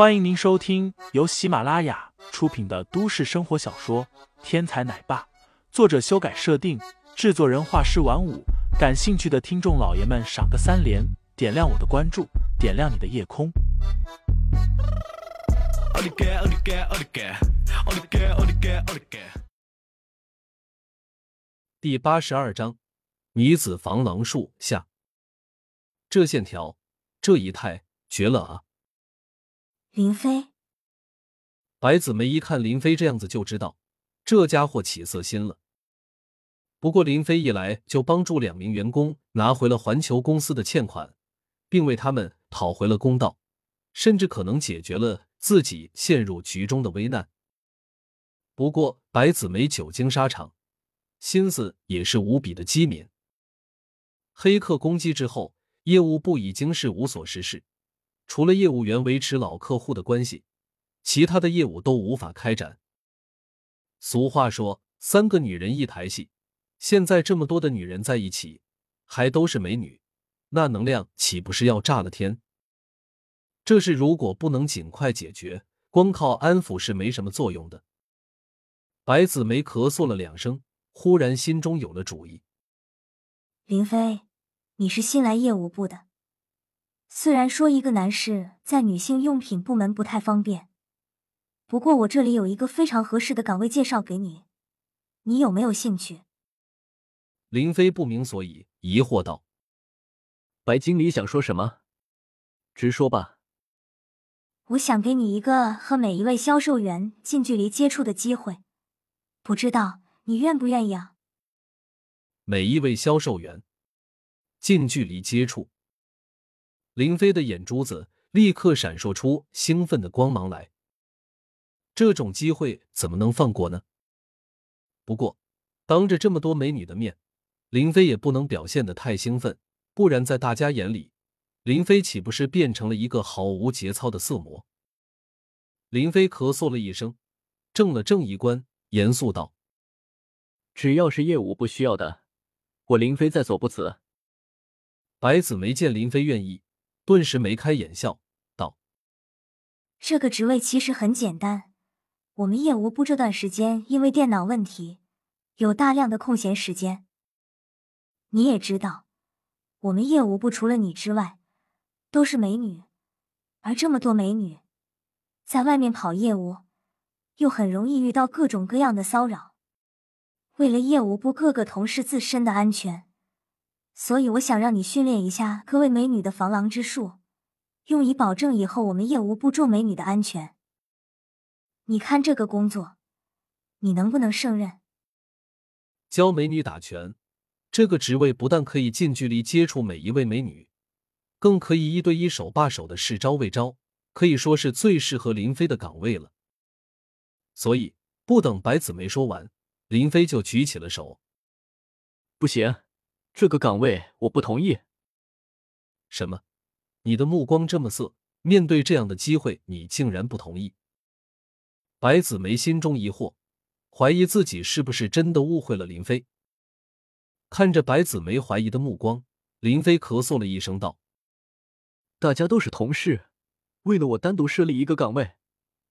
欢迎您收听由喜马拉雅出品的都市生活小说《天才奶爸》，作者修改设定，制作人画师晚舞。感兴趣的听众老爷们，赏个三连，点亮我的关注，点亮你的夜空。第八十二章，女子防狼术下。这线条，这仪态，绝了啊！林飞，白子梅一看林飞这样子，就知道这家伙起色心了。不过林飞一来就帮助两名员工拿回了环球公司的欠款，并为他们讨回了公道，甚至可能解决了自己陷入局中的危难。不过白子梅久经沙场，心思也是无比的机敏。黑客攻击之后，业务部已经是无所事事。除了业务员维持老客户的关系，其他的业务都无法开展。俗话说“三个女人一台戏”，现在这么多的女人在一起，还都是美女，那能量岂不是要炸了天？这事如果不能尽快解决，光靠安抚是没什么作用的。白子梅咳嗽了两声，忽然心中有了主意：“林飞，你是新来业务部的。”虽然说一个男士在女性用品部门不太方便，不过我这里有一个非常合适的岗位介绍给你，你有没有兴趣？林飞不明所以，疑惑道：“白经理想说什么？直说吧。”我想给你一个和每一位销售员近距离接触的机会，不知道你愿不愿意啊？每一位销售员近距离接触。林飞的眼珠子立刻闪烁出兴奋的光芒来。这种机会怎么能放过呢？不过，当着这么多美女的面，林飞也不能表现的太兴奋，不然在大家眼里，林飞岂不是变成了一个毫无节操的色魔？林飞咳嗽了一声，正了正衣冠，严肃道：“只要是业务不需要的，我林飞在所不辞。”白子梅见林飞愿意。顿时眉开眼笑，道：“这个职位其实很简单。我们业务部这段时间因为电脑问题，有大量的空闲时间。你也知道，我们业务部除了你之外，都是美女，而这么多美女，在外面跑业务，又很容易遇到各种各样的骚扰。为了业务部各个同事自身的安全。”所以我想让你训练一下各位美女的防狼之术，用以保证以后我们业务部众美女的安全。你看这个工作，你能不能胜任？教美女打拳，这个职位不但可以近距离接触每一位美女，更可以一对一手把手的试招未招，可以说是最适合林飞的岗位了。所以不等白子梅说完，林飞就举起了手。不行。这个岗位我不同意。什么？你的目光这么色？面对这样的机会，你竟然不同意？白子梅心中疑惑，怀疑自己是不是真的误会了林飞。看着白子梅怀疑的目光，林飞咳嗽了一声道：“大家都是同事，为了我单独设立一个岗位，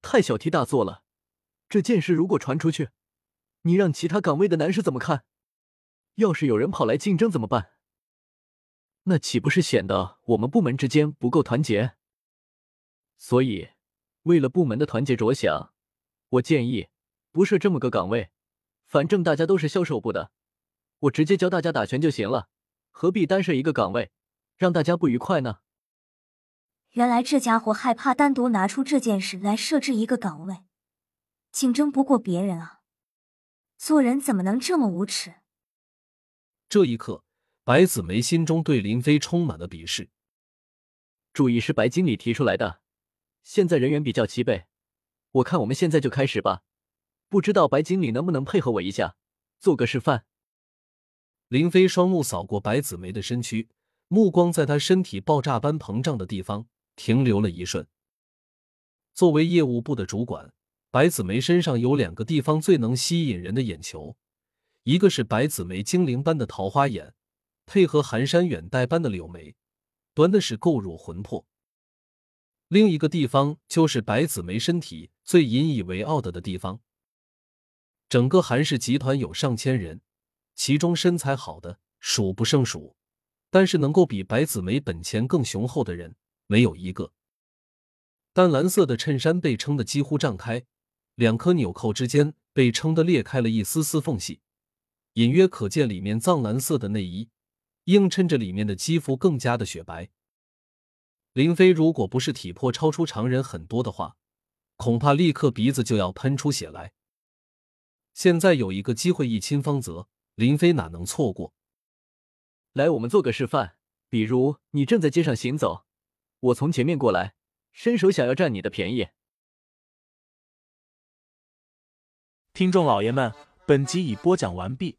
太小题大做了。这件事如果传出去，你让其他岗位的男士怎么看？”要是有人跑来竞争怎么办？那岂不是显得我们部门之间不够团结？所以，为了部门的团结着想，我建议不设这么个岗位。反正大家都是销售部的，我直接教大家打拳就行了，何必单设一个岗位，让大家不愉快呢？原来这家伙害怕单独拿出这件事来设置一个岗位，竞争不过别人啊！做人怎么能这么无耻？这一刻，白子梅心中对林飞充满了鄙视。主意是白经理提出来的，现在人员比较齐备，我看我们现在就开始吧。不知道白经理能不能配合我一下，做个示范。林飞双目扫过白子梅的身躯，目光在她身体爆炸般膨胀的地方停留了一瞬。作为业务部的主管，白子梅身上有两个地方最能吸引人的眼球。一个是白子梅精灵般的桃花眼，配合寒山远黛般的柳眉，端的是购入魂魄。另一个地方就是白子梅身体最引以为傲的的地方。整个韩氏集团有上千人，其中身材好的数不胜数，但是能够比白子梅本钱更雄厚的人没有一个。淡蓝色的衬衫被撑得几乎胀开，两颗纽扣之间被撑得裂开了一丝丝缝隙，隐约可见里面藏蓝色的内衣，映衬着里面的肌肤更加的雪白。林飞如果不是体魄超出常人很多的话，恐怕立刻鼻子就要喷出血来。现在有一个机会一亲芳泽，林飞哪能错过？来，我们做个示范。比如你正在街上行走，我从前面过来，伸手想要占你的便宜。听众老爷们，本集已播讲完毕，